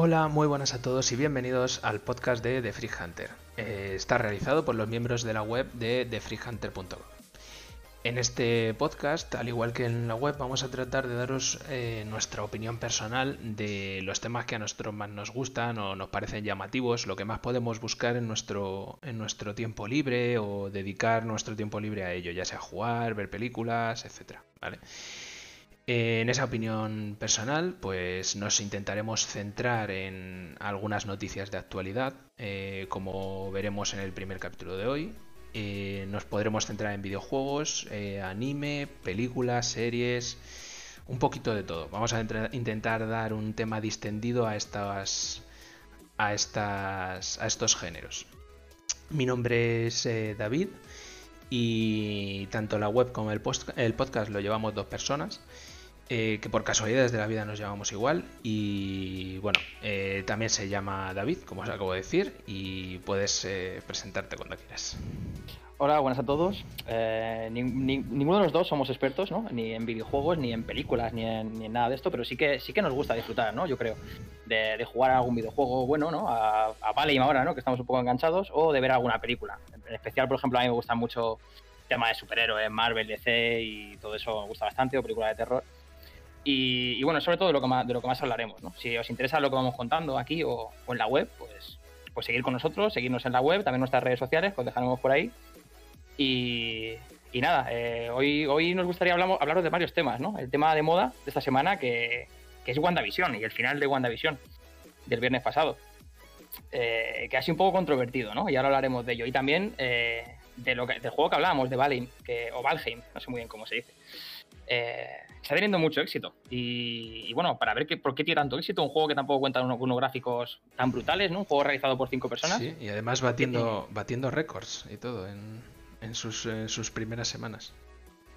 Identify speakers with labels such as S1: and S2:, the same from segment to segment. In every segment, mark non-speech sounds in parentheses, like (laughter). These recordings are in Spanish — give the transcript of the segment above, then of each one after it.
S1: Hola, muy buenas a todos y bienvenidos al podcast de The Free Hunter. Eh, está realizado por los miembros de la web de TheFreeHunter.com. En este podcast, al igual que en la web, vamos a tratar de daros eh, nuestra opinión personal de los temas que a nosotros más nos gustan o nos parecen llamativos, lo que más podemos buscar en nuestro, en nuestro tiempo libre o dedicar nuestro tiempo libre a ello, ya sea jugar, ver películas, etc. ¿vale? En esa opinión personal, pues nos intentaremos centrar en algunas noticias de actualidad, eh, como veremos en el primer capítulo de hoy. Eh, nos podremos centrar en videojuegos, eh, anime, películas, series, un poquito de todo. Vamos a intentar dar un tema distendido a estas, a estas, a estos géneros. Mi nombre es David y tanto la web como el podcast lo llevamos dos personas. Eh, que por casualidades de la vida nos llamamos igual. Y bueno, eh, también se llama David, como os acabo de decir, y puedes eh, presentarte cuando quieras.
S2: Hola, buenas a todos. ninguno de los dos somos expertos, ¿no? Ni en videojuegos, ni en películas, ni en, nada de esto, pero sí que sí que nos gusta disfrutar, ¿no? Yo creo, de, jugar a algún videojuego bueno, ¿no? A, a Valheim ahora, ¿no? Que estamos un poco enganchados, o de ver alguna película. En especial, por ejemplo, a mí me gusta mucho el tema de superhéroes, Marvel, DC y todo eso me gusta bastante, o películas de terror. Y, bueno, sobre todo de lo, que más, de lo que más hablaremos. ¿no? Si os interesa lo que vamos contando aquí o, en la web, pues, pues seguir con nosotros, seguirnos en la web, también nuestras redes sociales, que os dejaremos por ahí. Y, nada, eh, hoy, hoy nos gustaría hablar, hablaros de varios temas, ¿no? El tema de moda de esta semana, que, que es WandaVision y el final de WandaVision del viernes pasado. Eh, que ha sido un poco controvertido, ¿no? Y ahora hablaremos de ello. Y también eh, de lo del juego que hablábamos, de Valheim, que, o Valheim, no sé muy bien cómo se dice. Eh, está teniendo mucho éxito. Y, bueno, para ver que, por qué tiene tanto éxito, un juego que tampoco cuenta unos, unos gráficos tan brutales, ¿no? Un juego realizado por cinco personas.
S1: Sí, y además batiendo, batiendo récords y todo en, en, sus, en sus primeras semanas.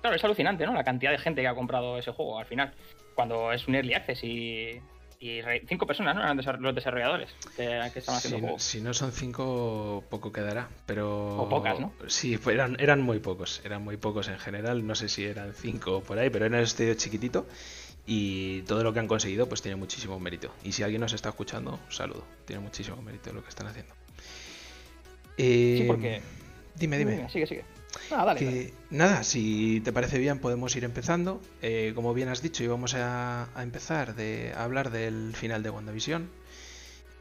S2: Claro, es alucinante, ¿no? La cantidad de gente que ha comprado ese juego al final, cuando es un early access y y cinco personas, ¿no? Eran los desarrolladores que, estaban haciendo
S1: si, Si no son cinco, poco quedará. Pero.
S2: O pocas, ¿no?
S1: Sí, eran, eran muy pocos. Eran muy pocos en general. No sé si eran cinco por ahí, pero era un estudio chiquitito. Y todo lo que han conseguido, pues tiene muchísimo mérito. Y si alguien nos está escuchando, un saludo. Tiene muchísimo mérito lo que están haciendo.
S2: sí, porque. Eh,
S1: dime, dime.
S2: Sigue, sigue.
S1: Nada, nada, si te parece bien podemos ir empezando. Eh, como bien has dicho, íbamos a, a empezar de, a hablar del final de WandaVision.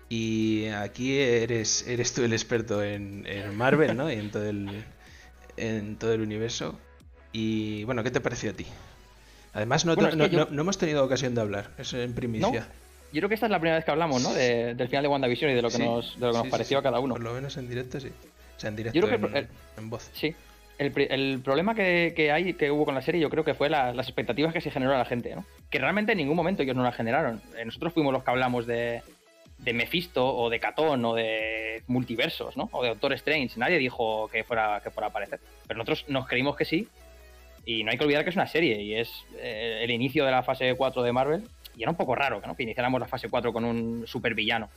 S1: Y aquí eres, eres tú el experto en, Marvel, ¿no? Y en todo, el, en todo el universo. Y bueno, ¿qué te pareció a ti? Además, no, no, hemos tenido ocasión de hablar, es en primicia.
S2: Yo creo que esta es la primera vez que hablamos, ¿no? del final de WandaVision y de lo que nos, de lo que nos pareció a cada uno.
S1: Por lo menos en directo, sí. O sea, en directo, en voz.
S2: Sí, el, problema que, hay, que hubo con la serie, yo creo que fue las expectativas que se generó a la gente, ¿no? Que realmente en ningún momento ellos no las generaron. Eh, nosotros fuimos los que hablamos de, de Mephisto o de Catón o de multiversos, ¿no? O de Doctor Strange. Nadie dijo que fuera, que fuera a aparecer. Pero nosotros nos creímos que sí. Y no hay que olvidar que es una serie y es eh, el inicio de la fase 4 de Marvel. Y era un poco raro ¿no? que iniciáramos la fase 4 con un supervillano.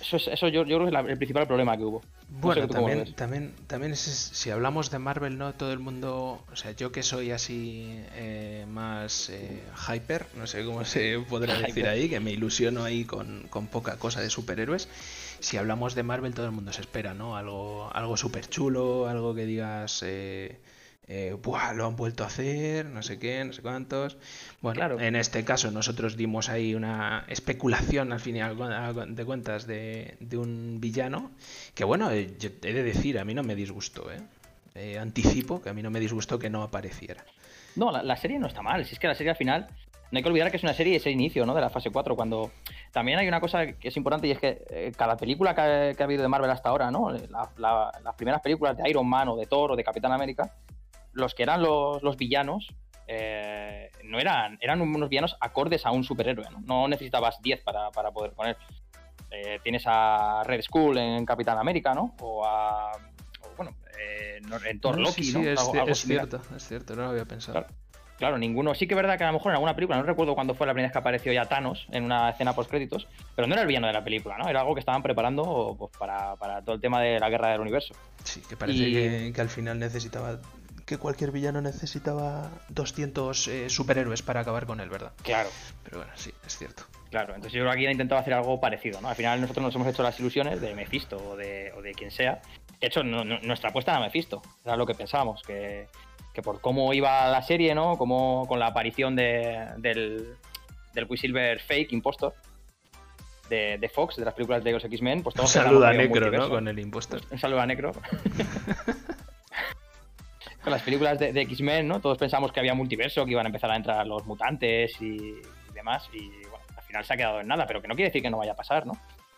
S2: Eso, es, eso yo, creo que es el principal problema que hubo.
S1: bueno, también, también, también si hablamos de Marvel, ¿no? Todo el mundo, o sea, yo que soy así eh, más eh, hyper, no sé cómo se (laughs) podrá decir ahí, que me ilusiono ahí con, con, poca cosa de superhéroes. Si hablamos de Marvel, todo el mundo se espera, ¿no? Algo, algo súper chulo, algo que digas... Eh, eh, lo han vuelto a hacer, no sé qué, no sé cuántos. Bueno, en este caso nosotros dimos ahí una especulación al final de cuentas de, un villano que bueno, eh, he de decir, a mí no me disgustó, ¿eh? ¿eh? anticipo que a mí no me disgustó que no apareciera.
S2: No, la, serie no está mal, si es que la serie al final no hay que olvidar que es una serie ese inicio ¿no? de la fase 4, cuando también hay una cosa que es importante y es que eh, cada película que ha, habido de Marvel hasta ahora, ¿no? las primeras películas de Iron Man o de Thor o de Capitán América, los que eran los, villanos eh, no eran, eran unos villanos acordes a un superhéroe, ¿no? No necesitabas 10 para, poder poner. Eh, tienes a Red Skull en Capitán América, ¿no? O a. bueno, eh, en Thor Loki,
S1: sí, es, cierto, es cierto, no lo había pensado.
S2: Claro. ninguno. Sí que es verdad que a lo mejor en alguna película, no recuerdo cuándo fue la primera vez que apareció ya Thanos en una escena post créditos, pero no era el villano de la película, ¿no? Era algo que estaban preparando pues, para, todo el tema de la guerra del universo.
S1: Sí, que parece que, que, al final necesitaba que cualquier villano necesitaba 200 eh, superhéroes para acabar con él, ¿verdad?
S2: Claro.
S1: Pero bueno, sí, es cierto.
S2: Claro, entonces yo creo que aquí han intentado hacer algo parecido, ¿no? Al final nosotros nos hemos hecho las ilusiones de Mephisto o de, o de quien sea. De hecho, nuestra apuesta era Mephisto, era lo que pensábamos, que, que por cómo iba la serie, ¿no? Como con la aparición de, del, del Quicksilver fake, impostor, de, de, Fox, de las películas de los X-Men, pues
S1: todos Un saludo a Necro, ¿no? Con el impostor.
S2: Un saludo a Necro. (laughs) con las películas de, X-Men, ¿no? Todos pensamos que había multiverso, que iban a empezar a entrar los mutantes y, demás, y bueno, al final se ha quedado en nada, pero que no quiere decir que no vaya a pasar, ¿no?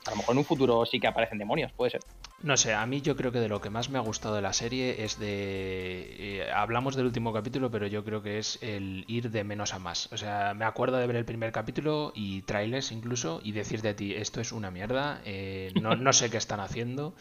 S2: A lo mejor en un futuro sí que aparecen demonios, puede ser.
S1: No sé, a mí yo creo que de lo que más me ha gustado de la serie es de... Eh, hablamos del último capítulo, pero yo creo que es el ir de menos a más. O sea, me acuerdo de ver el primer capítulo y trailers incluso y decir de ti, esto es una mierda, eh, no sé qué están haciendo.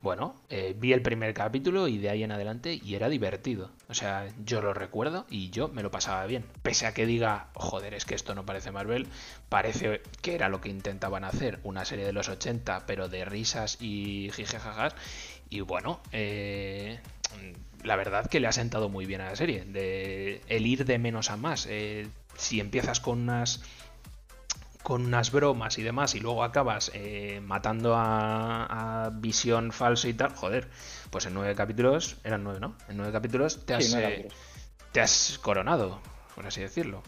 S1: Bueno, eh, vi el primer capítulo y de ahí en adelante y era divertido. O sea, yo lo recuerdo y yo me lo pasaba bien. Pese a que diga, joder, es que esto no parece Marvel, parece que era lo que intentaban hacer, una serie de los 80, pero de risas y jijejajas. Y bueno, eh, la verdad que le ha sentado muy bien a la serie, de el ir de menos a más. Eh, si empiezas con unas con unas bromas y demás y luego acabas eh, matando a, Visión falso y tal, joder, pues en nueve capítulos, eran nueve, ¿no? En nueve capítulos te has, eh, te has coronado, por así decirlo.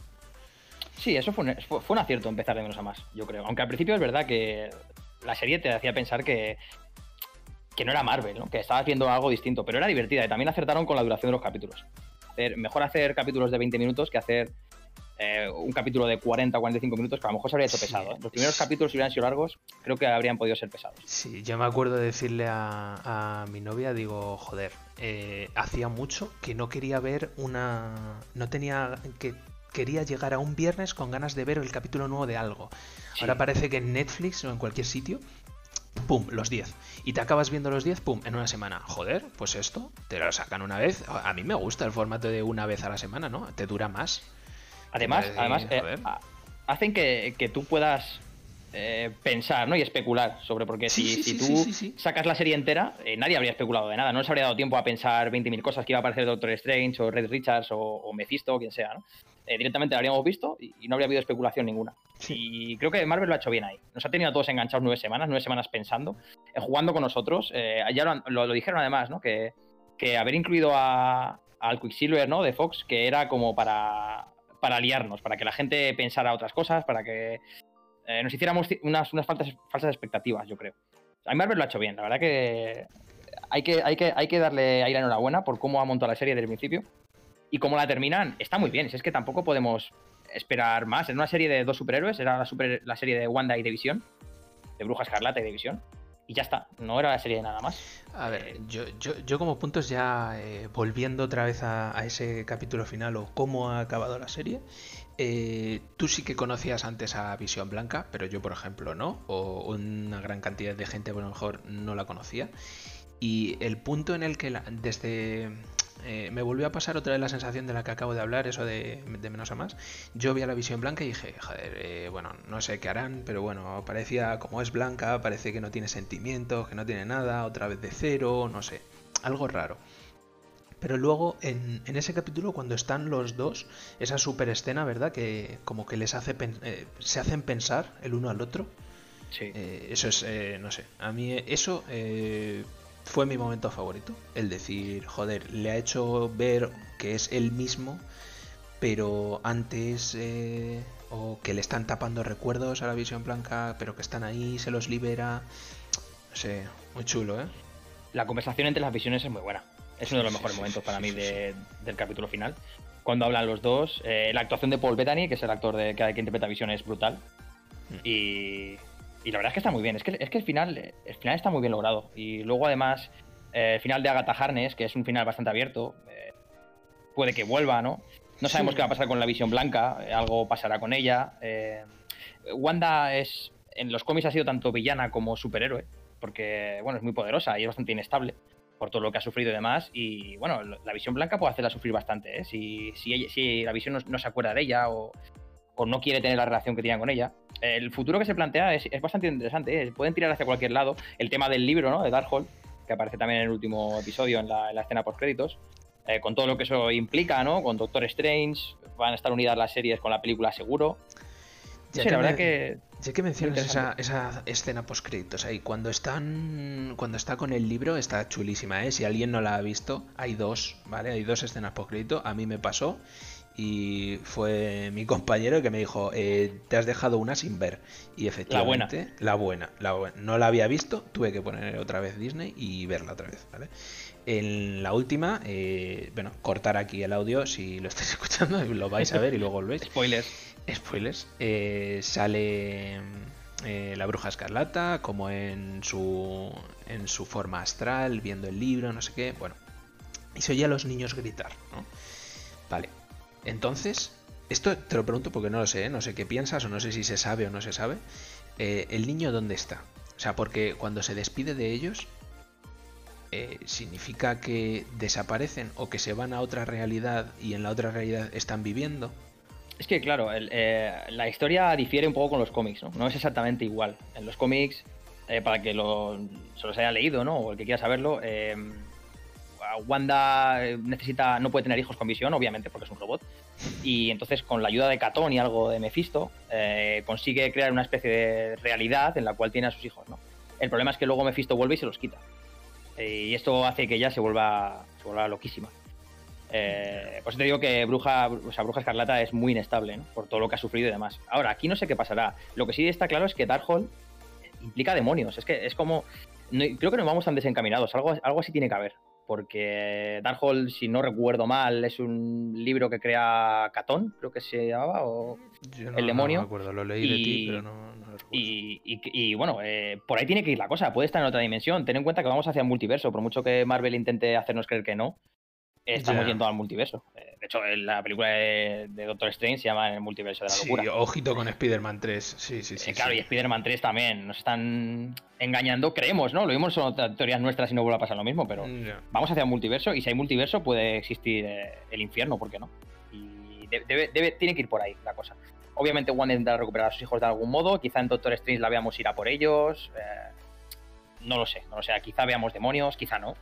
S2: Sí, eso fue un, fue un acierto empezar de menos a más, yo creo. Aunque al principio es verdad que la serie te hacía pensar que, que no era Marvel, ¿no? que estabas viendo algo distinto, pero era divertida y también acertaron con la duración de los capítulos. mejor hacer capítulos de 20 minutos que hacer eh, un capítulo de 40 o 45 minutos que a lo mejor se habría hecho pesado. ¿eh? Los primeros capítulos, si hubieran sido largos, creo que habrían podido ser pesados.
S1: Sí, yo me acuerdo de decirle a, mi novia, digo, joder, eh, hacía mucho que no quería ver una... No tenía... que quería llegar a un viernes con ganas de ver el capítulo nuevo de algo. Ahora parece que en Netflix o en cualquier sitio pum, los 10. Y te acabas viendo los 10, pum, en una semana. Joder, pues esto, te lo sacan una vez. A mí me gusta el formato de una vez a la semana, ¿no? Te dura más.
S2: Además, además eh, hacen que, tú puedas eh, pensar ¿no? y especular sobre porque si, si tú sacas la serie entera, eh, nadie habría especulado de nada. No les habría dado tiempo a pensar 20.000 cosas que iba a aparecer Doctor Strange o Red Richards o, Mephisto o quien sea. ¿no? directamente lo habríamos visto y, no habría habido especulación ninguna. Y creo que Marvel lo ha hecho bien ahí. Nos ha tenido a todos enganchados nueve semanas, nueve semanas pensando, jugando con nosotros. ya lo, lo, dijeron además, ¿no? que, que haber incluido a, al Quicksilver ¿no? de Fox, que era como para para liarnos, para que la gente pensara otras cosas, para que eh, nos hiciéramos unas, falsas, expectativas, yo creo. A mí Marvel lo ha hecho bien, la verdad que hay que, darle ahí la enhorabuena por cómo ha montado la serie desde el principio. Y cómo la terminan, está muy bien. Si es que tampoco podemos esperar más. En una serie de dos superhéroes, era la, super, la serie de Wanda y de Visión, de Bruja Escarlata y de Visión y ya está, no era la serie de nada más.
S1: A ver, yo, yo, yo como puntos ya eh, volviendo otra vez a, ese capítulo final o cómo ha acabado la serie, eh, tú sí que conocías antes a Visión Blanca, pero yo por ejemplo no, o una gran cantidad de gente a lo mejor no la conocía. Y el punto en el que desde eh, me volvió a pasar otra vez la sensación de la que acabo de hablar, eso de, menos a más. Yo vi a la visión blanca y dije, joder, eh, bueno, no sé qué harán, pero bueno, parecía como es blanca, parece que no tiene sentimientos, que no tiene nada, otra vez de cero, no sé, algo raro. Pero luego en, ese capítulo cuando están los dos, esa super escena, ¿verdad? Que como que les hace eh, se hacen pensar el uno al otro.
S2: Sí.
S1: eso es, no sé, a mí eso fue mi momento favorito. El decir, joder, le ha hecho ver que es él mismo, pero antes, eh, o que le están tapando recuerdos a la visión blanca, pero que están ahí, se los libera. No sé, muy chulo, ¿eh?
S2: La conversación entre las visiones es muy buena. Es uno de los mejores momentos para mí del capítulo final. Cuando hablan los dos, eh, la actuación de Paul Bettany, que es el actor de, que, que interpreta Visión, es brutal. Mm. Y y la verdad es que está muy bien. Es que, es que el, final, el final está muy bien logrado. Y luego, además, eh, el final de Agatha Harness, que es un final bastante abierto, eh, puede que vuelva, ¿no? No sabemos qué va a pasar con la visión blanca, eh, algo pasará con ella. Wanda es. En los cómics ha sido tanto villana como superhéroe, porque, bueno, es muy poderosa y es bastante inestable por todo lo que ha sufrido y demás. Y bueno, la visión blanca puede hacerla sufrir bastante, ¿eh? Si, si, si la visión no, se acuerda de ella o, o no quiere tener la relación que tenía con ella. El futuro que se plantea es, bastante interesante, ¿eh? pueden tirar hacia cualquier lado. El tema del libro, ¿no? De Darkhold, que aparece también en el último episodio, en la, escena post créditos. eh, con todo lo que eso implica, ¿no? Con Doctor Strange, van a estar unidas las series con la película seguro.
S1: Ya
S2: Sí,
S1: que
S2: la verdad
S1: me-
S2: que
S1: Ya que mencionas esa, esa escena post créditos ahí, cuando están cuando está con el libro está chulísima, ¿eh? Si alguien no la ha visto, hay dos, ¿vale? Hay dos escenas post crédito, a mí me pasó y fue mi compañero que me dijo, eh, te has dejado una sin ver y efectivamente la buena, la buena, no la había visto, tuve que poner otra vez Disney y verla otra vez, ¿vale? En la última, eh, bueno, cortar aquí el audio si lo estáis (laughs) escuchando, lo vais a ver y luego volvéis.
S2: spoilers.
S1: Spoilers. eh, sale la bruja escarlata como en su, en su forma astral, viendo el libro, no sé qué. Bueno, y se oye a los niños gritar, ¿no? Vale. Entonces, esto te lo pregunto porque no lo sé, ¿eh? no sé qué piensas o no sé si se sabe o no se sabe. Eh, ¿El niño dónde está? O sea, porque cuando se despide de ellos, eh, ¿significa que desaparecen o que se van a otra realidad y en la otra realidad están viviendo?
S2: Es que, claro, el, eh, la historia difiere un poco con los cómics, ¿no? No es exactamente igual. En los cómics, eh, para que lo, se los haya leído, ¿no? O el que quiera saberlo, Wanda eh, necesita, no puede tener hijos con visión, obviamente, porque es un robot. Y entonces, con la ayuda de Catón y algo de Mephisto, eh, consigue crear una especie de realidad en la cual tiene a sus hijos, ¿no? El problema es que luego Mephisto vuelve y se los quita. Eh, y esto hace que ella se vuelva, se vuelva loquísima. Eh, por eso te digo que Bruja, o sea, Bruja Escarlata es muy inestable, ¿no? Por todo lo que ha sufrido y demás. Ahora, aquí no sé qué pasará. Lo que sí está claro es que Darkhold implica demonios. Es que es como. creo que no vamos tan desencaminados. Algo, algo así tiene que haber. Porque Darkhold, si no recuerdo mal, es un libro que crea Catón, creo que se llamaba. O...
S1: Yo
S2: El demonio
S1: No me acuerdo, lo leí de ti,
S2: y-
S1: pero no, no lo recuerdo.
S2: Y, y- y, bueno, eh, por ahí tiene que ir la cosa. Puede estar en otra dimensión. Ten en cuenta que vamos hacia el multiverso. Por mucho que Marvel intente hacernos creer que no, estamos yendo al multiverso. Eh, de hecho, la película de, de Doctor Strange se llama El multiverso de la locura.
S1: Sí, ojito con Spider-Man 3. Sí, sí, sí.
S2: Eh, claro,
S1: sí.
S2: y Spider-Man 3 también. Nos están engañando, creemos, ¿no? Lo mismo son otras teorías nuestras y no vuelve a pasar lo mismo, pero vamos hacia un multiverso y si hay multiverso puede existir eh, el infierno, ¿por qué no? Y de- debe, debe- tiene que ir por ahí la cosa. Obviamente Wanda intentará recuperar a sus hijos de algún modo, quizá en Doctor Strange la veamos ir a por ellos, eh, no lo sé, no lo sé, quizá veamos demonios, quizá no,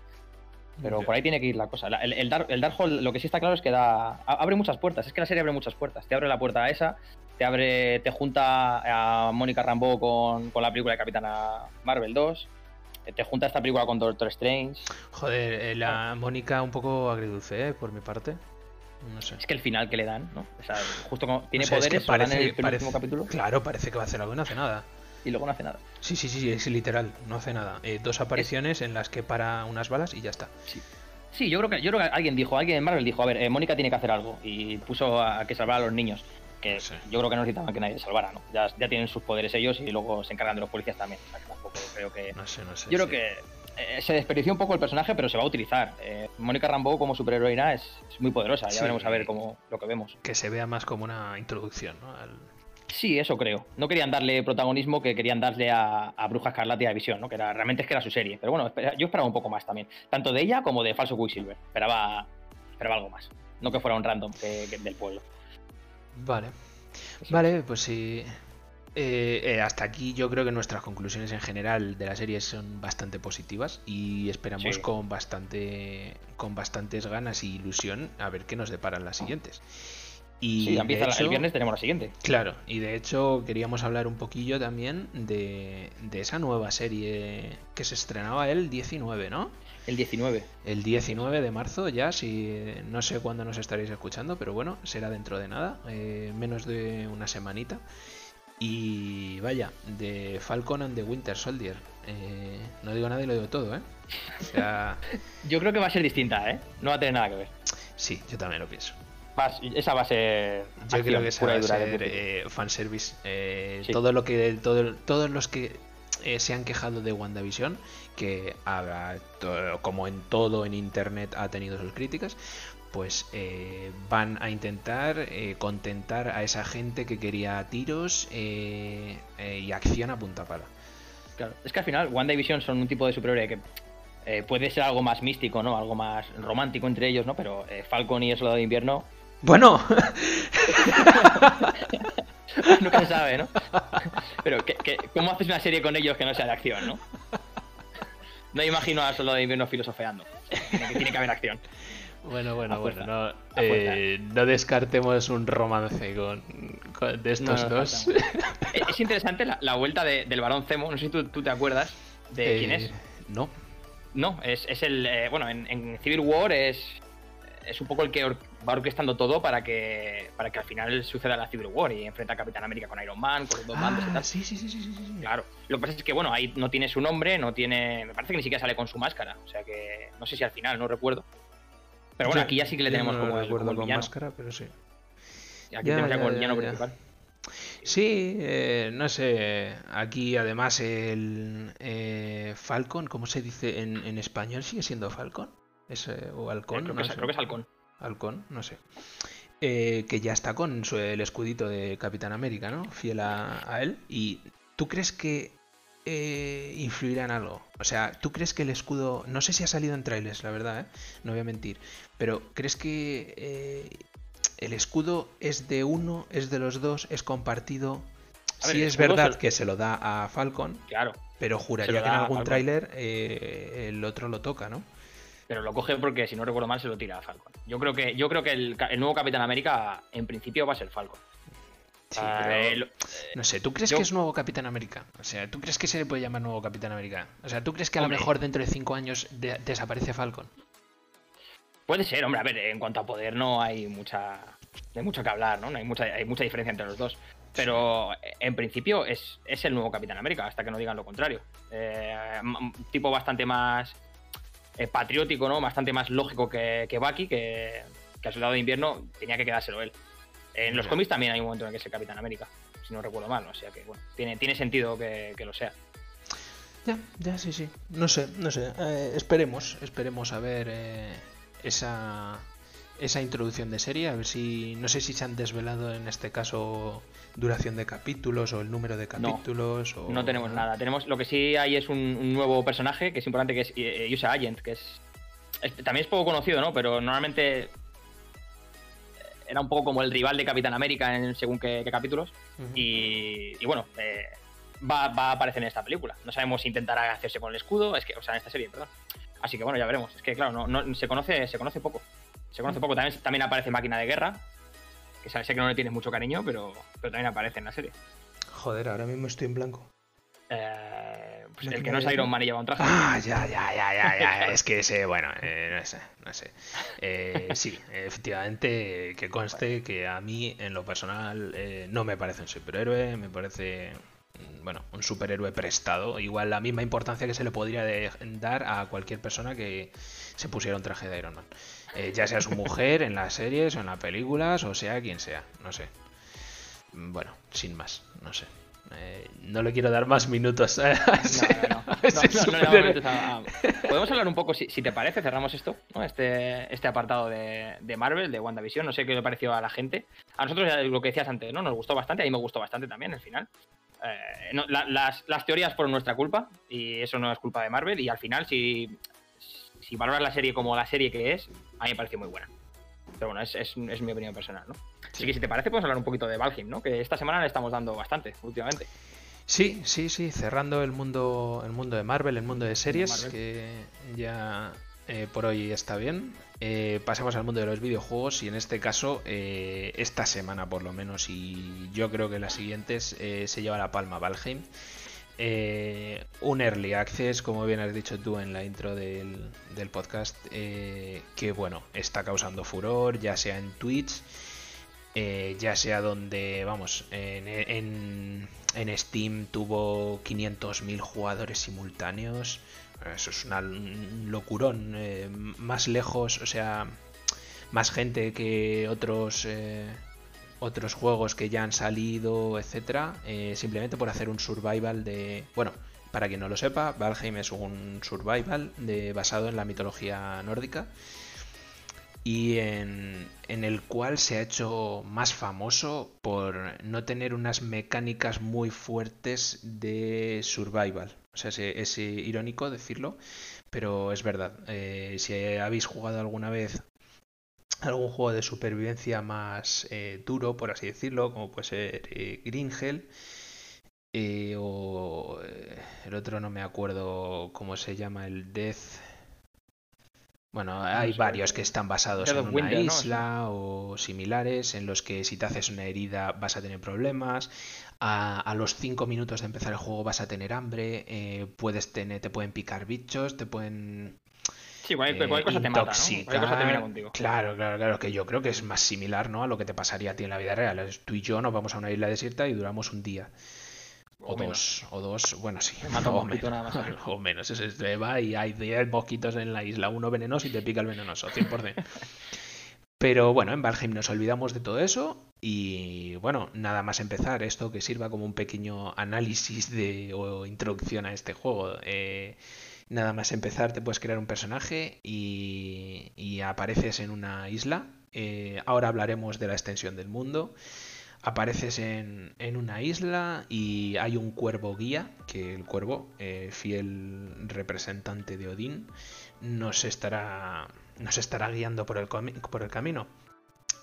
S2: pero por ahí tiene que ir la cosa. El, el, Dark, el Darkhold, lo que sí está claro es que da, abre muchas puertas, es que la serie abre muchas puertas, te abre la puerta a esa, te abre, te junta a Mónica Rambeau con, con la película de Capitana Marvel 2, eh, te junta esta película con Doctor Strange,
S1: Joder, eh, la Mónica un poco agridulce, ¿eh? Por mi parte. No sé.
S2: Es que el final que le dan, ¿no? O sea, justo como tiene
S1: O sea, es
S2: poderes,
S1: que parece-
S2: en el
S1: parece-
S2: capítulo
S1: Claro, parece que va a hacer algo y no hace nada.
S2: Y luego no hace nada.
S1: Sí, sí, sí, sí, es literal, no hace nada. Eh, dos apariciones en las que para unas balas y ya está.
S2: Sí, yo creo que yo creo que alguien dijo, alguien en Marvel dijo, a ver, eh, Mónica tiene que hacer algo y puso a, que salvar a los niños. Que yo creo que no necesitaban que nadie salvara, ¿no? Ya, ya tienen sus poderes ellos y luego se encargan de los policías también. O sea, que tampoco creo que.
S1: No sé, no sé.
S2: Yo creo
S1: sí.
S2: que eh, se desperdició un poco el personaje, pero se va a utilizar. Eh, Mónica Rambeau como superheroína es, es muy poderosa. Ya
S1: Sí.
S2: veremos a ver cómo lo que vemos.
S1: Que se vea más como una introducción, ¿no? Al-
S2: Sí, eso creo. No querían darle protagonismo que querían darle a, a Bruja Escarlata y a Visión, ¿no? Que era, realmente es que era su serie. Pero bueno, espera- yo esperaba un poco más también. Tanto de ella como de Falso Quicksilver. Esperaba, esperaba algo más. No que fuera un random que- que del pueblo.
S1: Vale.
S2: Sí.
S1: Vale, pues sí. Eh, eh, hasta aquí yo creo que nuestras conclusiones en general de la serie son bastante positivas y esperamos
S2: Sí.
S1: con bastante con bastantes ganas y ilusión a ver qué nos deparan las siguientes. Y
S2: Sí, empieza
S1: hecho-
S2: el viernes tenemos la siguiente.
S1: Claro, y de hecho queríamos hablar un poquillo también de, de esa nueva serie que se estrenaba el 19, ¿no?
S2: El 19.
S1: El 19 de marzo ya, si no sé cuándo nos estaréis escuchando, pero bueno, será dentro de nada, eh, menos de una semanita. Y vaya, de Falcon and the Winter Soldier. Eh, no digo nada y lo digo todo, ¿eh? O sea, (laughs)
S2: Yo creo que va a ser distinta, ¿eh? No va a tener nada que ver.
S1: sí, yo también lo pienso.
S2: Esa va a ser.
S1: Yo creo que esa va a ser eh, fanservice. Eh,
S2: Sí.
S1: todo lo que, todo, todos los que eh, se han quejado de WandaVision, que haga como en todo en internet ha tenido sus críticas, pues eh, van a intentar eh, contentar a esa gente que quería tiros eh, y acción a punta pala.
S2: Claro. Es que al final, Wanda y Vision son un tipo de superhéroe que puede ser algo más místico, ¿no? Algo más romántico entre ellos, ¿no? Pero Falcon y el Soldado de Invierno
S1: Bueno, (laughs)
S2: nunca se sabe, ¿no? Pero, ¿qué, qué- cómo haces una serie con ellos que no sea de acción, no? No imagino al Soldado de Invierno filosofeando. Tiene que, tiene que haber acción.
S1: Bueno, bueno, bueno, no, eh, no, descartemos un romance con, de estos dos.
S2: es interesante la, vuelta del varón Zemo, no sé si tú, te acuerdas de quién es. Eh,
S1: no.
S2: No, es, es el. Eh, bueno, en, Civil War es. Es un poco el que va orquestando todo para que para que al final suceda la Civil War y enfrenta a Capitán América con Iron Man, con los dos bandos y tal.
S1: Sí, sí, sí, sí, sí,
S2: Claro. Lo que pasa es que, bueno, ahí no tiene su nombre, no tiene. Me parece que ni siquiera sale con su máscara. O sea que. No sé si al final, no recuerdo. Pero bueno, aquí ya sí que le tenemos como, el, como
S1: con máscara, pero sí.
S2: Aquí tenemos ya, como el villano principal.
S1: Sí, eh, no sé. Aquí además el eh, Falcon, ¿cómo se dice en, en, español? ¿Sigue siendo Falcon? ¿Es, ¿O Halcón?
S2: creo, que es, creo, que es, Halcón.
S1: Halcón, no sé. Eh, que ya está con su, el escudito de Capitán América, ¿no? Fiel a, a él. ¿Y tú crees que eh, influirá en algo? O sea, ¿tú crees que el escudo, no sé si ha salido en trailers, la verdad, ¿eh? no voy a mentir, pero ¿crees que eh, el escudo es de uno, es de los dos, es compartido? sí es verdad que se lo da a Falcon,
S2: claro,
S1: pero juraría que en algún tráiler el otro lo toca, ¿no?
S2: Pero lo coge porque, si no recuerdo mal, se lo tira a Falcon. Yo creo que, yo creo que el, el nuevo Capitán América, en principio, va a ser Falcon.
S1: Ah, no sé, ¿tú crees que es nuevo Capitán América? O sea, ¿tú crees que se le puede llamar nuevo Capitán América? O sea, ¿tú crees que a lo mejor dentro de cinco años desaparece Falcon?
S2: Puede ser, hombre, a ver, en cuanto a poder no hay mucha. hay mucho que hablar, ¿no? hay mucha, hay mucha diferencia entre los dos. Pero en principio es, el nuevo Capitán América, hasta que no digan lo contrario. Eh, tipo bastante más eh, patriótico, ¿no? Bastante más lógico que, que Bucky, que, que al soldado de invierno tenía que quedárselo él. En los cómics también hay un momento en el que es el Capitán América, si no recuerdo mal, o sea que bueno, tiene, tiene sentido que, lo sea.
S1: Ya, ya, sí, sí. No sé, no sé. Eh, esperemos, esperemos a ver eh, esa, esa introducción de serie, a ver si, no sé si se han desvelado en este caso duración de capítulos o el número de capítulos.
S2: No, no tenemos nada. Tenemos, lo que sí hay es un, nuevo personaje que es importante, que es eh, Yusa Agent, que es, también es poco conocido, ¿no? Pero normalmente era un poco como el rival de Capitán América en según qué, capítulos. y, bueno, eh, va, a aparecer en esta película. No sabemos si intentará hacerse con el escudo, es que, o sea, en esta serie, perdón. Así que bueno, ya veremos. Es que claro, no, se conoce, se conoce poco. Se conoce poco. También, también aparece Máquina de Guerra, que sé que no le tienes mucho cariño, pero, pero también aparece en la serie.
S1: Joder, ahora mismo estoy en blanco.
S2: Eh, pues el que no es Iron Man y lleva un traje.
S1: Ah, ya, ya, ya, ya, ya. es que ese, bueno, eh, no sé, no sé. Eh, sí, efectivamente, que conste que a mí, en lo personal, no me parece un superhéroe, me parece, mm, bueno, un superhéroe prestado. Igual la misma importancia que se le podría dar a cualquier persona que se pusiera un traje de Iron Man. Ya sea su mujer en las series o en las películas, o sea quien sea, no sé. Bueno, sin más, no sé. Eh, no le quiero dar más minutos.
S2: Podemos hablar un poco, si, te parece, cerramos esto, este, este apartado de, Marvel, de WandaVision. No sé qué le pareció a la gente. A nosotros, lo que decías antes, ¿no? Nos gustó bastante, a mí me gustó bastante también el final. Eh, las, teorías fueron nuestra culpa y eso no es culpa de Marvel. Y al final, si, si valoras la serie como la serie que es, a mí me pareció muy buena. Pero bueno, es, es, mi opinión personal, ¿no? Así que si te parece, podemos hablar un poquito de Valheim, ¿no? Que esta semana le estamos dando bastante, últimamente.
S1: Sí, sí, sí, cerrando el mundo, el mundo de Marvel, el mundo de series, que ya eh, por hoy está bien. Eh, pasamos al mundo de los videojuegos y en este caso, eh, esta semana por lo menos, y yo creo que las siguientes, se lleva la palma Valheim. Un early access, como bien has dicho tú en la intro del, del podcast, que bueno, está causando furor, ya sea en Twitch eh, ya sea donde, vamos, en, en, Steam tuvo 500.000 jugadores simultáneos. Eso es un locurón. Eh, más lejos, o sea, más gente que otros eh, otros juegos que ya han salido, etcétera. simplemente por hacer un survival de. Bueno, para quien no lo sepa, Valheim es un survival de, basado en la mitología nórdica y en, el cual se ha hecho más famoso por no tener unas mecánicas muy fuertes de survival. O sea, es, irónico decirlo, pero es verdad. Eh, si habéis jugado alguna vez algún juego de supervivencia más eh, duro, por así decirlo, como puede ser eh, Green Hell, o el otro no me acuerdo cómo se llama, el Death. Bueno, hay varios que están basados en una isla o similares, en los que si te haces una herida vas a tener problemas. A, los 5 minutos de empezar el juego vas a tener hambre, eh, puedes tener, te pueden picar bichos, te pueden
S2: Sí, cualquier, cosa te mata, ¿no? Cualquier cosa termina contigo.
S1: Claro, claro, claro, que yo creo que es más similar, ¿no? A lo que te pasaría a ti en la vida real. Tú y yo nos vamos a una isla desierta y duramos un día. O, dos, o dos, bueno, sí.
S2: Mata un (laughs) mosquito nada más. (laughs)
S1: O menos, es y hay 10 mosquitos en la isla, uno venenoso y te pica el venenoso, 100%. (laughs) Pero bueno, en Valheim nos olvidamos de todo eso y bueno, nada más empezar, esto que sirva como un pequeño análisis de, o introducción a este juego. Eh, nada más empezar te puedes crear un personaje y, apareces en una isla. Eh, ahora hablaremos de la extensión del mundo apareces en, una isla y hay un cuervo guía, que el cuervo, eh, fiel representante de Odín, nos estará, nos estará guiando por el, por el camino.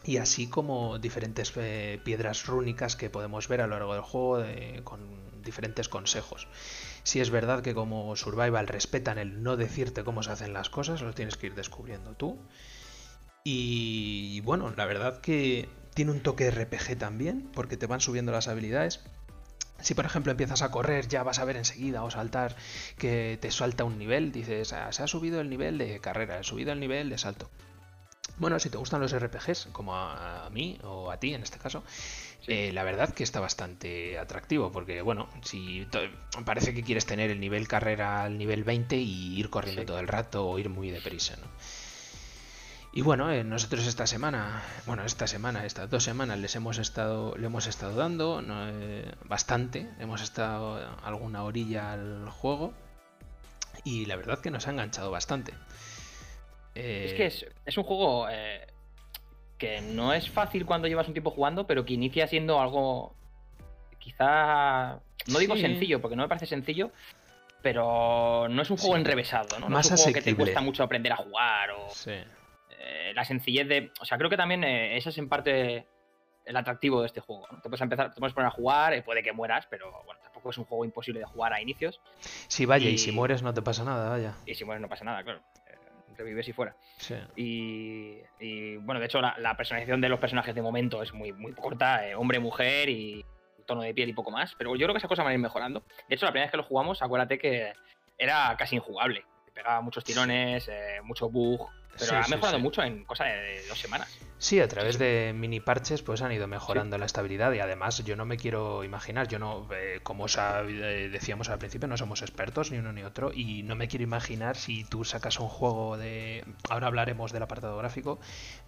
S1: Y así como diferentes eh, piedras rúnicas que podemos ver a lo largo del juego con diferentes consejos. Si es verdad que como Survival respetan el no decirte cómo se hacen las cosas, lo tienes que ir descubriendo tú. Y bueno, la verdad que tiene un toque RPG también, porque te van subiendo las habilidades. Si por ejemplo empiezas a correr, ya vas a ver enseguida o saltar que te salta un nivel, dices, ah, se ha subido el nivel de carrera, ha subido el nivel de salto. Bueno, si te gustan los RPGs, como a, mí o a ti en este caso, eh, la verdad que está bastante atractivo, porque bueno, si parece que quieres tener el nivel carrera al nivel 20 y ir corriendo todo el rato o ir muy deprisa, ¿no? Y bueno, eh, nosotros esta semana, bueno, esta semana, estas dos semanas les hemos estado, le hemos estado dando eh, bastante, hemos estado alguna orilla al juego y la verdad que nos ha enganchado bastante.
S2: Es que es, un juego que no es fácil cuando llevas un tiempo jugando, pero que inicia siendo algo quizá, no digo sencillo, porque no me parece sencillo, pero no es un juego enrevesado, ¿no?
S1: Más
S2: es un
S1: juego
S2: que te cuesta mucho aprender a jugar o...
S1: Sí.
S2: Eh, la sencillez de. O sea, creo que también eh, ese es en parte el atractivo de este juego. Te puedes empezar, te puedes poner a jugar, eh, puede que mueras, pero bueno, tampoco es un juego imposible de jugar a inicios.
S1: Sí, vaya, y, si mueres no te pasa nada, vaya.
S2: Y si mueres no pasa nada, claro. Revives y fuera. Sí. Y, bueno, de hecho, la, personalización de los personajes de momento es muy, muy corta: hombre, mujer y tono de piel y poco más. Pero yo creo que esas cosas van a ir mejorando. De hecho, la primera vez que lo jugamos, acuérdate que era casi injugable. Pegaba muchos tirones, mucho bug pero ha mejorado mucho en cosa de dos semanas.
S1: Sí, a través de mini parches pues han ido mejorando la estabilidad y además yo no me quiero imaginar, yo no, eh, como os eh, decíamos al principio, no somos expertos ni uno ni otro y no me quiero imaginar si tú sacas un juego de, ahora hablaremos del apartado gráfico,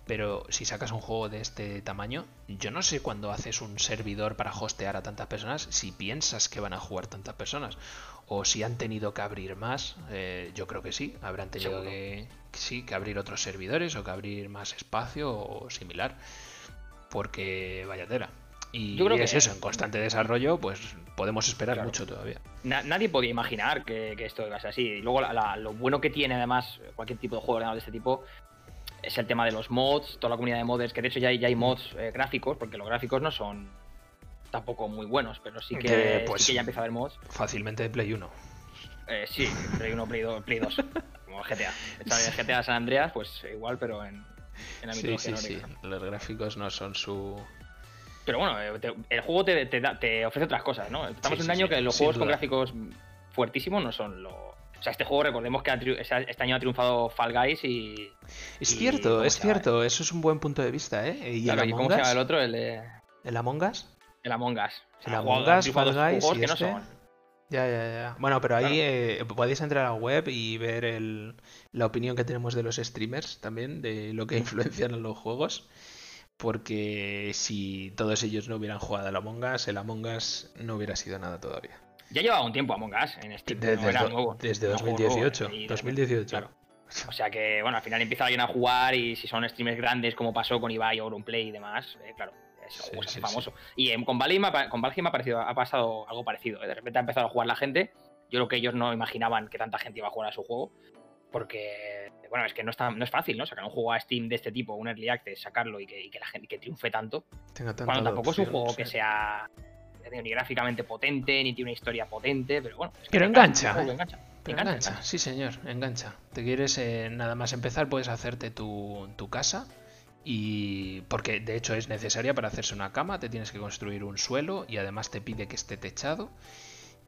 S1: pero si sacas un juego de este tamaño, yo no sé cuándo haces un servidor para hostear a tantas personas si piensas que van a jugar tantas personas o si han tenido que abrir más, eh, yo creo que sí, habrán tenido que, sí, que abrir otros servidores o que abrir más espacio o similar, porque vaya tela. Y yo creo que es eso, en constante desarrollo, pues podemos esperar mucho todavía.
S2: nadie podía imaginar que, esto iba a ser así. Y luego lo bueno que tiene además cualquier tipo de juego de este tipo es el tema de los mods, toda la comunidad de modders, que de hecho ya hay, ya hay mods eh, gráficos, porque los gráficos no son tampoco muy buenos, pero sí que, pues, ya empieza a haber mods.
S1: Fácilmente de Play 1.
S2: Eh, sí, Play 1, Play 2, Play 2 como GTA. En GTA San Andreas, pues igual, pero en, en la sí, sí, sí.
S1: Los gráficos no son su.
S2: Pero bueno, eh, el juego te, te, ofrece otras cosas, ¿no? Estamos en un año que los juegos con gráficos fuertísimos no son lo. O sea, este juego, recordemos que este año ha triunfado Fall Guys y.
S1: Es cierto, es cierto, eso es un buen punto de vista, ¿eh?
S2: ¿Y, el cómo se llama el otro? El,
S1: ¿El Among Us?
S2: El Among Us.
S1: El Among Us, Fall Guys. Y este. Ya, ya, ya. Bueno, pero ahí eh, podéis entrar a la web y ver el, la opinión que tenemos de los streamers también, de lo que (laughs) influencian en los juegos. Porque si todos ellos no hubieran jugado al Among Us, el Among Us no hubiera sido nada todavía.
S2: Ya llevaba un tiempo Among Us en Steam,
S1: desde, era nuevo. Desde 2018. 2018. Claro.
S2: O sea que, bueno, al final empieza alguien a jugar y si son streamers grandes como pasó con Ibai o Play y demás, eh, claro, es famoso. Y con Valheim, con Valheim ha, parecido, ha pasado algo parecido. De repente ha empezado a jugar la gente. Yo creo que ellos no imaginaban que tanta gente iba a jugar a su juego. Porque, bueno, es que no, está, no es fácil, ¿no? Sacar un juego a Steam de este tipo, un early access, sacarlo y que, la gente que triunfe tanto.
S1: Tenga
S2: cuando tampoco es un juego que sea ni gráficamente potente, ni tiene una historia potente, pero bueno.
S1: pero engancha, engancha. engancha. sí señor, engancha. Te quieres eh, nada más empezar, puedes hacerte tu, tu casa y porque de hecho es necesaria para hacerse una cama, te tienes que construir un suelo y además te pide que esté techado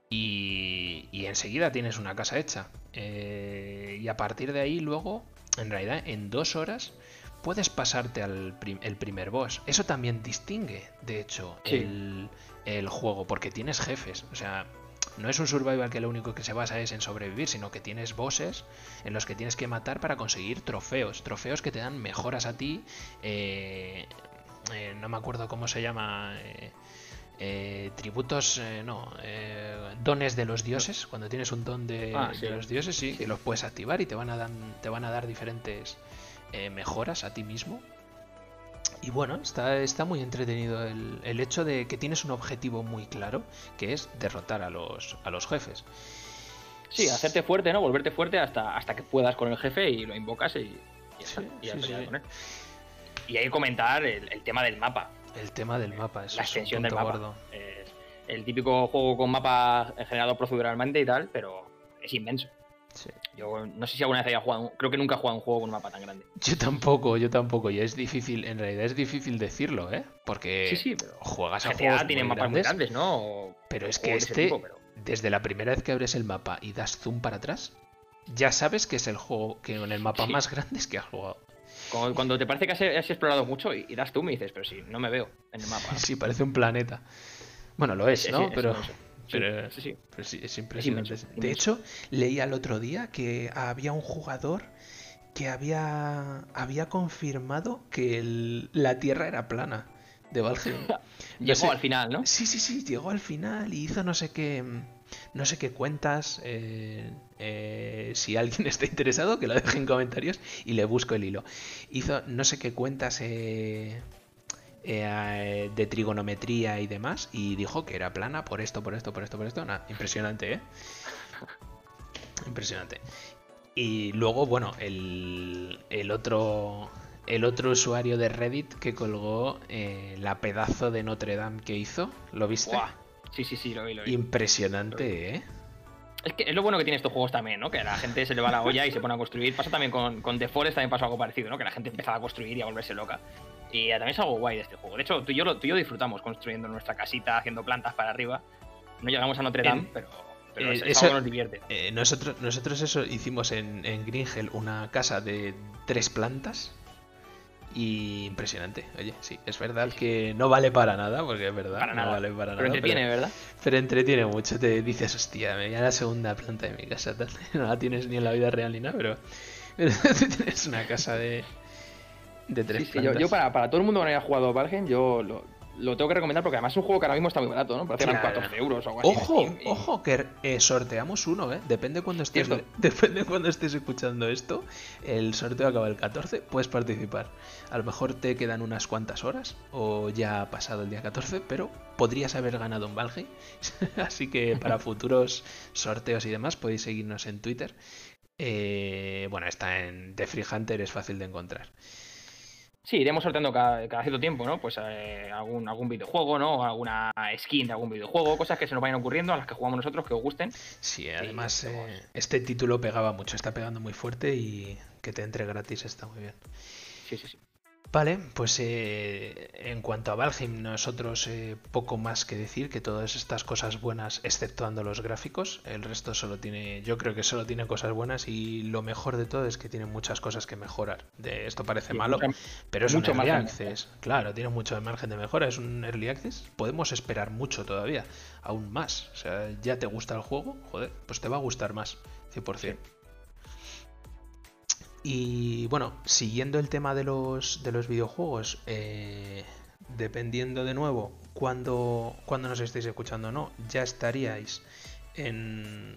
S1: y, y enseguida tienes una casa hecha. Eh, y a partir de ahí luego, en realidad, en dos horas puedes pasarte al el primer boss. Eso también distingue, de hecho, el, el juego, porque tienes jefes. O sea, no es un survival que lo único que se basa es en sobrevivir, sino que tienes bosses en los que tienes que matar para conseguir trofeos. Trofeos que te dan mejoras a ti. Eh, eh, no me acuerdo cómo se llama. Eh, tributos, no, dones de los dioses. Cuando tienes un don de, ah, los dioses, sí, que los puedes activar y te van a, te van a dar diferentes mejoras a ti mismo. Y bueno, está, está muy entretenido el, hecho de que tienes un objetivo muy claro, que es derrotar a los, a los jefes.
S2: Sí, hacerte fuerte, ¿no? Volverte fuerte hasta, hasta que puedas con el jefe y lo invocas y, y, y ahí comentar el, tema del mapa.
S1: El tema del mapa,
S2: eso La extensión del mapa. el típico juego con mapa generado proceduralmente y tal, pero es inmenso. Yo no sé si alguna vez haya jugado, creo que nunca he jugado un juego con un mapa tan grande.
S1: Yo tampoco, yo tampoco. Y es difícil, en realidad es difícil decirlo, ¿eh? Porque
S2: sí, sí, pero
S1: juegas
S2: a
S1: juegos
S2: tiene mapas muy grandes, ¿no?
S1: pero es que este, desde la primera vez que abres el mapa y das zoom para atrás, ya sabes que es el juego que en el mapa más grande es que has jugado.
S2: Cuando te parece que has, explorado mucho y, das zoom y dices, pero sí, no me veo en el mapa. (laughs)
S1: Sí, parece un planeta. Bueno, lo es, ¿no? pero... Pero, sí, sí. es impresionante. de hecho, leí al otro día que había un jugador que había, había confirmado que la Tierra era plana de Valheim. (laughs)
S2: llegó al final, ¿no?
S1: Sí, sí, sí, llegó al final y hizo no sé qué, no sé qué cuentas. Eh, eh, si alguien (laughs) está interesado, que lo deje en comentarios y le busco el hilo. Hizo no sé qué cuentas eh, eh, de trigonometría y demás y dijo que era plana por esto, por esto, por esto, por esto. impresionante, ¿eh? Impresionante. Y luego, bueno, el, el otro el otro usuario de Reddit que colgó eh, la pedazo de Notre Dame que hizo, ¿lo viste?
S2: Sí, sí, sí, lo vi, lo vi.
S1: Impresionante, ¿eh?
S2: Es que es lo bueno que tiene estos juegos también, ¿no? Que la gente se le va la olla y se pone a construir. Pasa también con, con The Forest, también pasó algo parecido, ¿no? Que la gente empezaba a construir y a volverse loca. Y también es algo guay de este juego. De hecho, tú y yo, tú y yo disfrutamos construyendo nuestra casita, haciendo plantas para arriba. No llegamos a Notre Dame, pero, pero eh, eso, nos divierte.
S1: Eh, nosotros, nosotros eso hicimos en, en Gringel una casa de tres plantas. Y impresionante. Oye, sí, es verdad que no vale para nada, porque es verdad,
S2: para
S1: no vale para
S2: nada. Pero entretiene, ¿verdad?
S1: Pero entretiene mucho. Te dices, hostia, me voy a la segunda planta de mi casa. (laughs) No la tienes ni en la vida real ni nada, pero, (laughs) pero tienes una casa de, de tres sí,
S2: yo, para, para, todo el mundo que no haya jugado Valheim, yo lo, lo, tengo que recomendar porque además es un juego que ahora mismo está muy barato, ¿no? Parece que 14 euros o algo
S1: así. Ojo, ojo, que eh, sorteamos uno, ¿eh? Depende cuando estés, (laughs) depende cuando estés escuchando esto. El sorteo acaba el 14, puedes participar. A lo mejor te quedan unas cuantas horas o ya ha pasado el día 14, pero podrías haber ganado un Valheim. (laughs) así que para (laughs) futuros sorteos y demás podéis seguirnos en Twitter. Eh, bueno, está en The Free Hunter, es fácil de encontrar.
S2: Sí, iremos sorteando cada, cierto tiempo, ¿no? Pues eh, algún, algún videojuego, ¿no? Alguna skin de algún videojuego, cosas que se nos vayan ocurriendo, a las que jugamos nosotros, que os gusten.
S1: Sí, además eh, este título pegaba mucho, está pegando muy fuerte y que te entre gratis está muy bien.
S2: Sí, sí, sí.
S1: Vale, pues eh, en cuanto a Valheim, nosotros eh, poco más que decir, que todas estas cosas buenas, exceptuando los gráficos, el resto solo tiene, yo creo que solo tiene cosas buenas y lo mejor de todo es que tiene muchas cosas que mejorar. De esto parece malo, pero es un early access. Claro, tiene mucho margen de mejora, es un early access. Podemos esperar mucho todavía, aún más. O sea, ya te gusta el juego, joder, pues te va a gustar más, 100%. Y bueno, siguiendo el tema de los, de los videojuegos, eh, dependiendo de nuevo cuando, cuando nos estéis escuchando o no, ya estaríais en,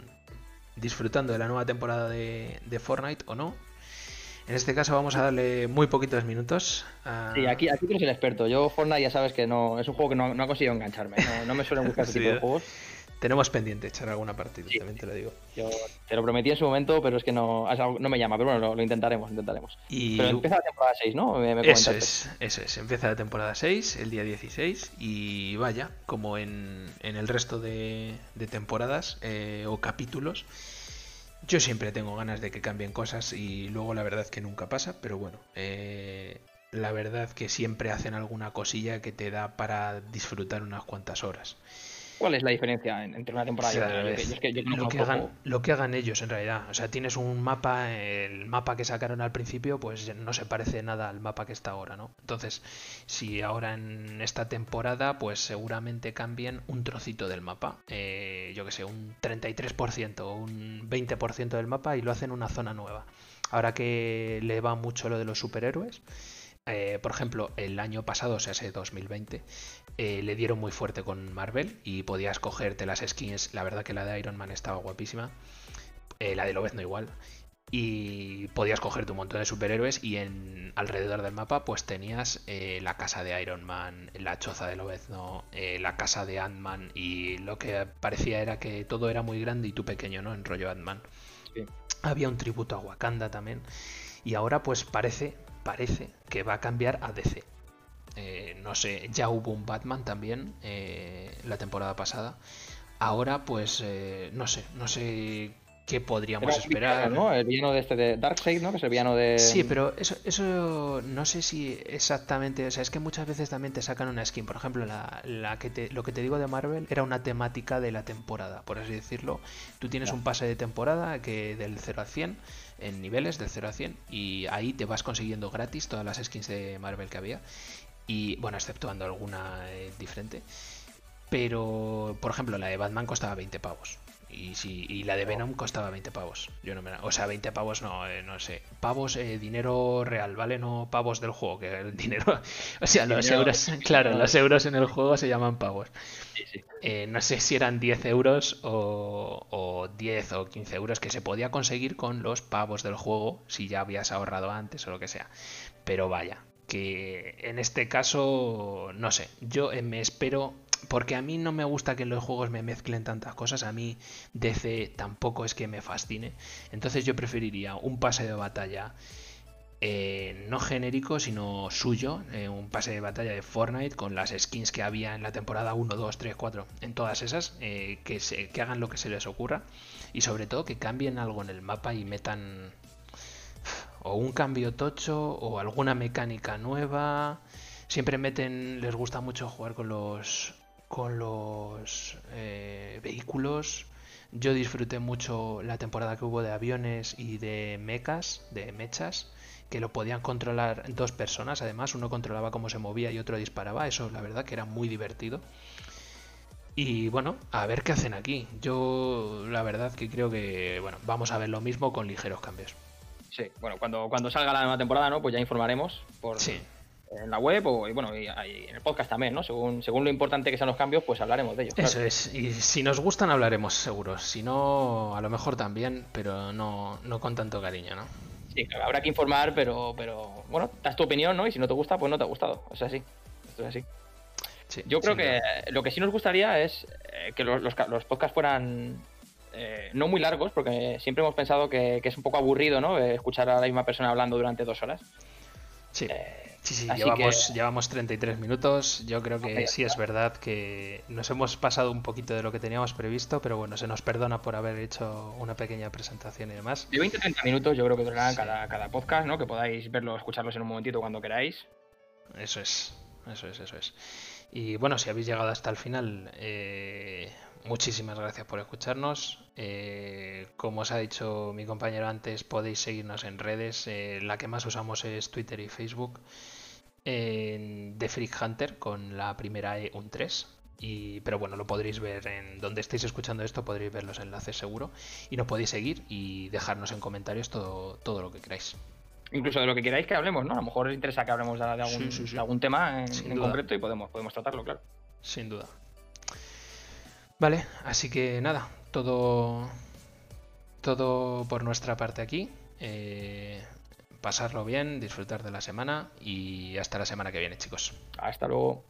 S1: disfrutando de la nueva temporada de, Fortnite o no. En este caso vamos a darle muy poquitos minutos.
S2: Sí, aquí, aquí tú eres el experto. Yo Fortnite ya sabes que no es un juego que no, ha conseguido engancharme. No, me suelen buscar este (laughs) tipo de juegos.
S1: Tenemos pendiente echar alguna partida, también te lo digo.
S2: Yo te lo prometí en su momento, pero es que no, no me llama, pero bueno, lo, intentaremos, intentaremos. Y... Pero empieza la temporada 6, ¿no?
S1: eso es, eso es, empieza la temporada 6, el día 16, y vaya, como en, en el resto de, de temporadas eh, o capítulos, yo siempre tengo ganas de que cambien cosas y luego la verdad que nunca pasa, pero bueno, eh, la verdad que siempre hacen alguna cosilla que te da para disfrutar unas cuantas horas.
S2: ¿Cuál es la diferencia entre una temporada y
S1: otra? lo, que hagan, lo que hagan ellos en realidad. O sea, tienes un mapa, el mapa que sacaron al principio, pues no se parece nada al mapa que está ahora, ¿no? Entonces, si ahora en esta temporada, pues seguramente cambien un trocito del mapa. Eh, yo que sé, un 33% o un 20% del mapa y lo hacen una zona nueva. Ahora que le va mucho lo de los superhéroes. Eh, por ejemplo, el año pasado, o sea, ese 2020, eh, le dieron muy fuerte con Marvel y podías cogerte las skins. La verdad que la de Iron Man estaba guapísima. Eh, la de Lobezno igual. Y podías cogerte un montón de superhéroes y en alrededor del mapa pues tenías la casa de Iron Man, la choza de Lobezno, la casa de Ant-Man y lo que parecía era que todo era muy grande y tú pequeño, ¿no? En rollo Ant-Man. Había un tributo a Wakanda también. Y ahora pues parece, parece que va a cambiar a DC. Eh, no sé, ya hubo un Batman también eh, la temporada pasada. Ahora, pues, eh, no sé, no sé qué podríamos esperar.
S2: ¿no? El villano de este de Darkseid, ¿no? Que es el villano de.
S1: Sí, pero eso, eso no sé si exactamente. O sea, es que muchas veces también te sacan una skin. Por ejemplo, la, la que te, lo que te digo de Marvel era una temática de la temporada, por así decirlo. Tú tienes un pase de temporada que del 0 a 100 en niveles del 0 a 100 y ahí te vas consiguiendo gratis todas las skins de Marvel que había y bueno, exceptuando alguna eh, diferente. Pero, por ejemplo, la de Batman costaba 20 pavos. Y, si, y la de Venom costaba 20 pavos. Yo no me, o sea, 20 pavos no, eh, no sé. Pavos, eh, dinero real, ¿vale? No pavos del juego, que el dinero. (laughs) O sea, los euros, claro, los euros en el juego se llaman pavos. no sé si eran 10 euros o, o 10 o 15 euros que se podía conseguir con los pavos del juego si ya habías ahorrado antes o lo que sea. Pero vaya, que en este caso, no sé, yo eh, me espero, porque a mí no me gusta que los juegos me mezclen tantas cosas, a mí DC tampoco es que me fascine, entonces yo preferiría un pase de batalla. Eh, no genérico, sino suyo, eh, un pase de batalla de Fortnite con las skins que había en la temporada 1, 2, 3, 4, en todas esas, que, se, que hagan lo que se les ocurra y sobre todo que cambien algo en el mapa y metan o un cambio tocho o alguna mecánica nueva. Siempre meten, les gusta mucho jugar con los con los eh, vehículos. Yo disfruté mucho la temporada que hubo de aviones y de mechas, de mechas, que lo podían controlar dos personas. Además, uno controlaba cómo se movía y otro disparaba. Eso, la verdad, que era muy divertido. Y bueno, a ver qué hacen aquí. Yo, la verdad, que creo que bueno, vamos a ver lo mismo con ligeros cambios.
S2: Sí, bueno, cuando, cuando salga la nueva temporada, ¿no? Pues ya informaremos por, en la web o y bueno, y, en el podcast también, ¿no? Según, según lo importante que sean los cambios, pues hablaremos de ellos.
S1: Eso es, y si nos gustan hablaremos seguro, si no, a lo mejor también, pero no, no con tanto cariño, ¿no?
S2: Sí, claro, habrá que informar, pero, pero bueno, das tu opinión, ¿no? Y si no te gusta, pues no te ha gustado, o sea, sí, esto es así. Yo creo que lo que sí nos gustaría es eh, que los, los, los podcasts fueran eh, no muy largos, porque siempre hemos pensado que, es un poco aburrido, ¿no? Eh, escuchar a la misma persona hablando durante dos horas.
S1: Sí. Eh, sí, sí, llevamos, llevamos 33 minutos. Yo creo que sí es verdad que nos hemos pasado un poquito de lo que teníamos previsto, pero bueno, se nos perdona por haber hecho una pequeña presentación y demás.
S2: De 20-30 minutos yo creo que durará cada, cada podcast, ¿no? Que podáis verlo, escucharlos en un momentito cuando queráis.
S1: Eso es, eso es, eso es. Y bueno, si habéis llegado hasta el final, eh, muchísimas gracias por escucharnos. Eh, como os ha dicho mi compañero antes, podéis seguirnos en redes. Eh, la que más usamos es Twitter y Facebook. En The Freak Hunter con la primera E un 3. Y, pero bueno, lo podréis ver en donde estéis escuchando esto, podréis ver los enlaces seguro. Y nos podéis seguir y dejarnos en comentarios todo, todo lo que queráis.
S2: Incluso de lo que queráis que hablemos, ¿no? A lo mejor os interesa que hablemos de, algún, algún, tema en, en concreto y podemos, podemos tratarlo, claro.
S1: Sin duda. Vale, así que nada, todo, todo por nuestra parte aquí. Eh, pasarlo bien, disfrutar de la semana y hasta la semana que viene, chicos.
S2: Hasta luego.